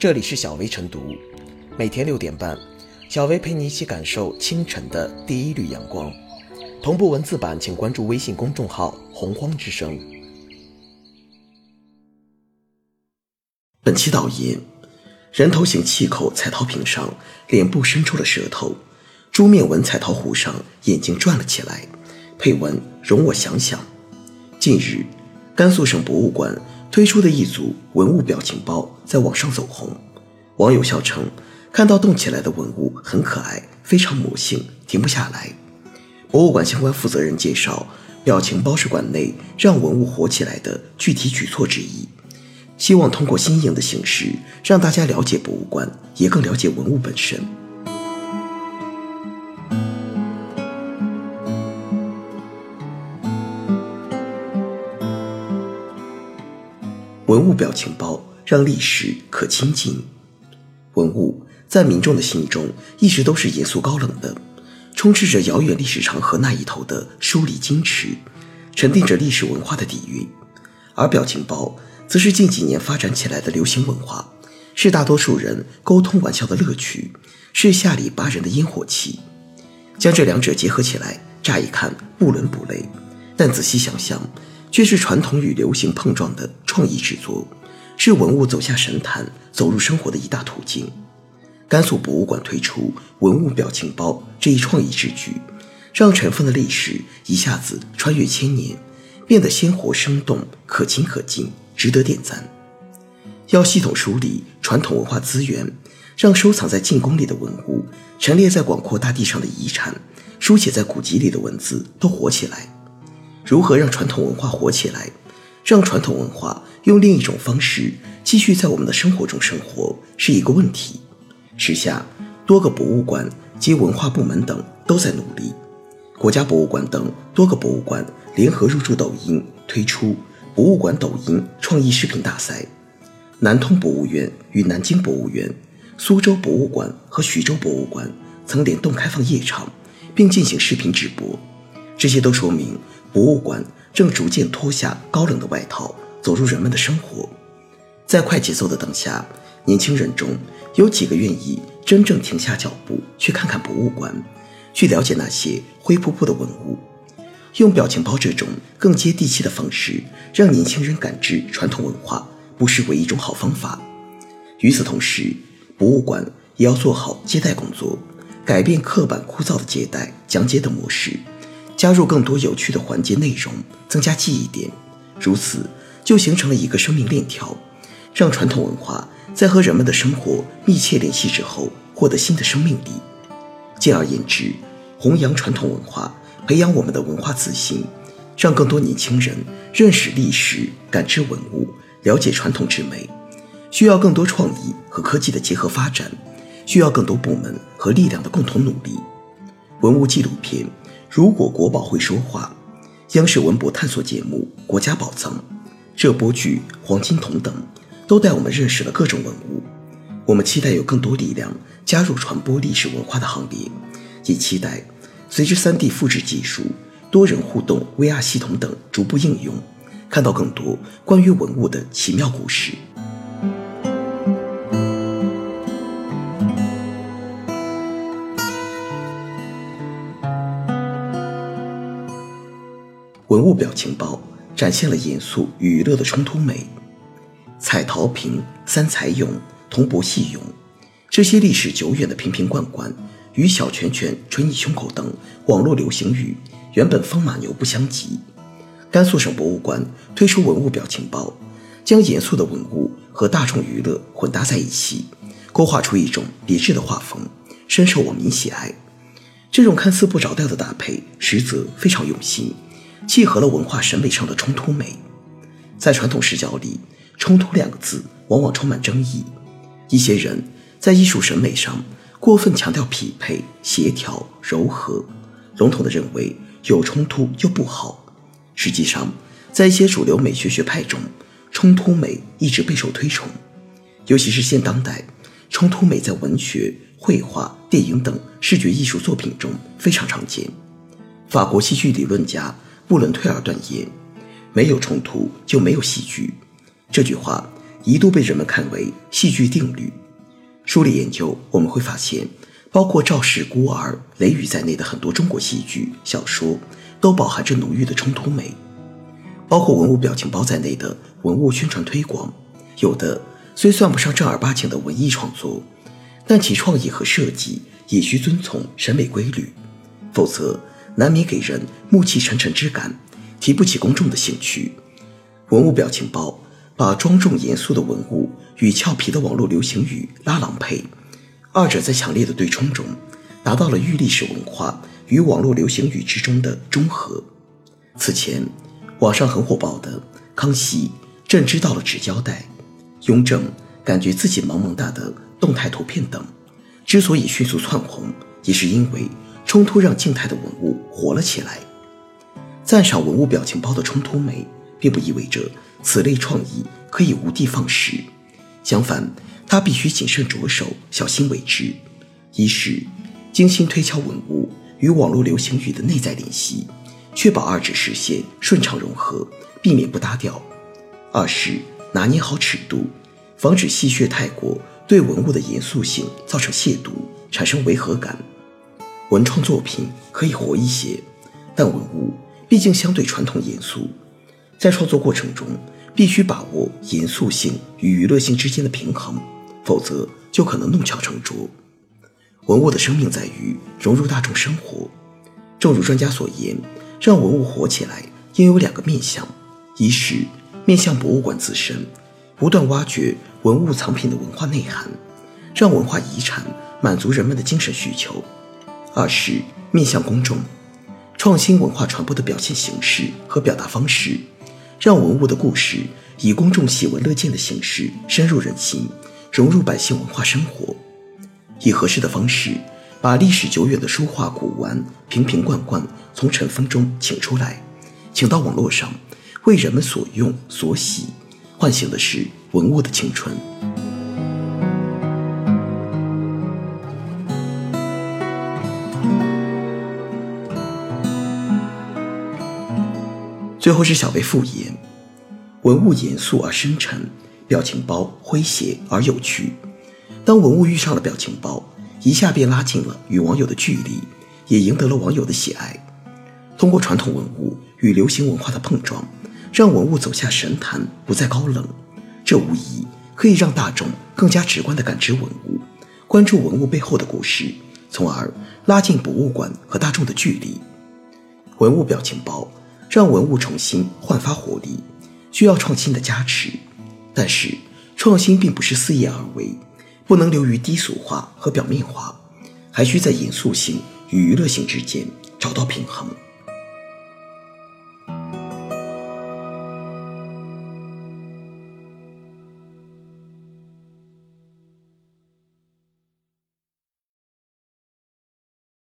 这里是小薇晨读，每天六点半，小薇陪你一起感受清晨的第一缕阳光。同步文字版，请关注微信公众号“洪荒之声”。本期导言：人头形气口彩陶瓶上，脸部伸出了舌头；猪面纹彩陶壶上，眼睛转了起来。配文：容我想想。近日，甘肃省博物馆推出的一组文物表情包在网上走红，网友笑称看到动起来的文物很可爱，非常魔性，停不下来。博物馆相关负责人介绍，表情包是馆内让文物活起来的具体举措之一，希望通过新颖的形式让大家了解博物馆，也更了解文物本身。文物表情包让历史可亲近。文物在民众的心中一直都是严肃高冷的，充斥着遥远历史长河那一头的疏离矜持，沉淀着历史文化的底蕴。而表情包则是近几年发展起来的流行文化，是大多数人沟通玩笑的乐趣，是下里巴人的烟火气。将这两者结合起来，乍一看不伦不类，但仔细想想。却是传统与流行碰撞的创意制作，是文物走下神坛、走入生活的一大途径。甘肃博物馆推出文物表情包这一创意之举，让尘封的历史一下子穿越千年，变得鲜活生动、可亲可敬，值得点赞。要系统梳理传统文化资源，让收藏在进宫里的文物、陈列在广阔大地上的遗产、书写在古籍里的文字都活起来。如何让传统文化活起来，让传统文化用另一种方式继续在我们的生活中生活，是一个问题。时下，多个博物馆及文化部门等都在努力。国家博物馆等多个博物馆联合入驻抖音，推出“博物馆抖音创意视频大赛”。南通博物院与南京博物院、苏州博物馆和徐州博物馆曾联动开放夜场，并进行视频直播。这些都说明。博物馆正逐渐脱下高冷的外套，走入人们的生活。在快节奏的当下，年轻人中有几个愿意真正停下脚步去看看博物馆，去了解那些灰扑扑的文物？用表情包这种更接地气的方式，让年轻人感知传统文化，不失为一种好方法。与此同时，博物馆也要做好接待工作，改变刻板枯燥的接待讲解的模式。加入更多有趣的环节内容，增加记忆点，如此就形成了一个生命链条，让传统文化在和人们的生活密切联系之后，获得新的生命力。简而言之，弘扬传统文化，培养我们的文化自信，让更多年轻人认识历史、感知文物、了解传统之美，需要更多创意和科技的结合发展，需要更多部门和力量的共同努力。文物纪录片。如果国宝会说话，央视文博探索节目《国家宝藏》，热播剧《黄金瞳》等，都带我们认识了各种文物。我们期待有更多力量加入传播历史文化的行列，也期待随着 3D 复制技术、多人互动 VR 系统等逐步应用，看到更多关于文物的奇妙故事。文物表情包展现了严肃与娱乐的冲突美，彩陶瓶、三彩俑、铜箔细俑，这些历史久远的瓶瓶罐罐与“小拳拳捶你胸口”等网络流行语原本风马牛不相及。甘肃省博物馆推出文物表情包，将严肃的文物和大众娱乐混搭在一起，勾画出一种别致的画风，深受网民喜爱。这种看似不着调的搭配，实则非常用心。契合了文化审美上的冲突美，在传统视角里，“冲突”两个字往往充满争议。一些人在艺术审美上过分强调匹配、协调、柔和，笼统地认为有冲突就不好。实际上，在一些主流美学学派中，冲突美一直备受推崇，尤其是现当代，冲突美在文学、绘画、电影等视觉艺术作品中非常常见。法国戏剧理论家。布伦退尔断言：“没有冲突就没有戏剧。”这句话一度被人们看为戏剧定律。梳理研究，我们会发现，包括《赵氏孤儿》《雷雨》在内的很多中国戏剧、小说，都饱含着浓郁的冲突美。包括文物表情包在内的文物宣传推广，有的虽算不上正儿八经的文艺创作，但其创意和设计也需遵从审美规律，否则难免给人暮气沉沉之感，提不起公众的兴趣。文物表情包把庄重严肃的文物与俏皮的网络流行语拉郎配，二者在强烈的对冲中，达到了寓历史文化与网络流行语之中的中和。此前。网上很火爆的康熙朕知道了只交代，雍正感觉自己萌萌哒的动态图片等，之所以迅速窜红，也是因为冲突让静态的文物活了起来。赞赏文物表情包的冲突美，并不意味着此类创意可以无的放矢，相反，它必须谨慎着手，小心为之。一是精心推敲文物与网络流行语的内在联系。确保二者实现顺畅融合，避免不搭调；二是拿捏好尺度，防止戏谑太过，对文物的严肃性造成亵渎，产生违和感。文创作品可以活一些，但文物毕竟相对传统严肃，在创作过程中必须把握严肃性与娱乐性之间的平衡，否则就可能弄巧成拙。文物的生命在于融入大众生活，正如专家所言。让文物活起来，应有两个面向：一是面向博物馆自身，不断挖掘文物藏品的文化内涵，让文化遗产满足人们的精神需求；二是面向公众，创新文化传播的表现形式和表达方式，让文物的故事以公众喜闻乐见的形式深入人心，融入百姓文化生活，以合适的方式。把历史久远的书画古玩瓶瓶罐罐从尘封中请出来，请到网络上，为人们所用所喜，唤醒的是文物的青春。最后是小贝复言：文物严肃而深沉，表情包诙谐而有趣。当文物遇上了表情包。一下便拉近了与网友的距离，也赢得了网友的喜爱。通过传统文物与流行文化的碰撞，让文物走下神坛，不再高冷。这无疑可以让大众更加直观地感知文物，关注文物背后的故事，从而拉近博物馆和大众的距离。文物表情包让文物重新焕发活力，需要创新的加持。但是，创新并不是肆意而为。不能流于低俗化和表面化，还需在严肃性与娱乐性之间找到平衡。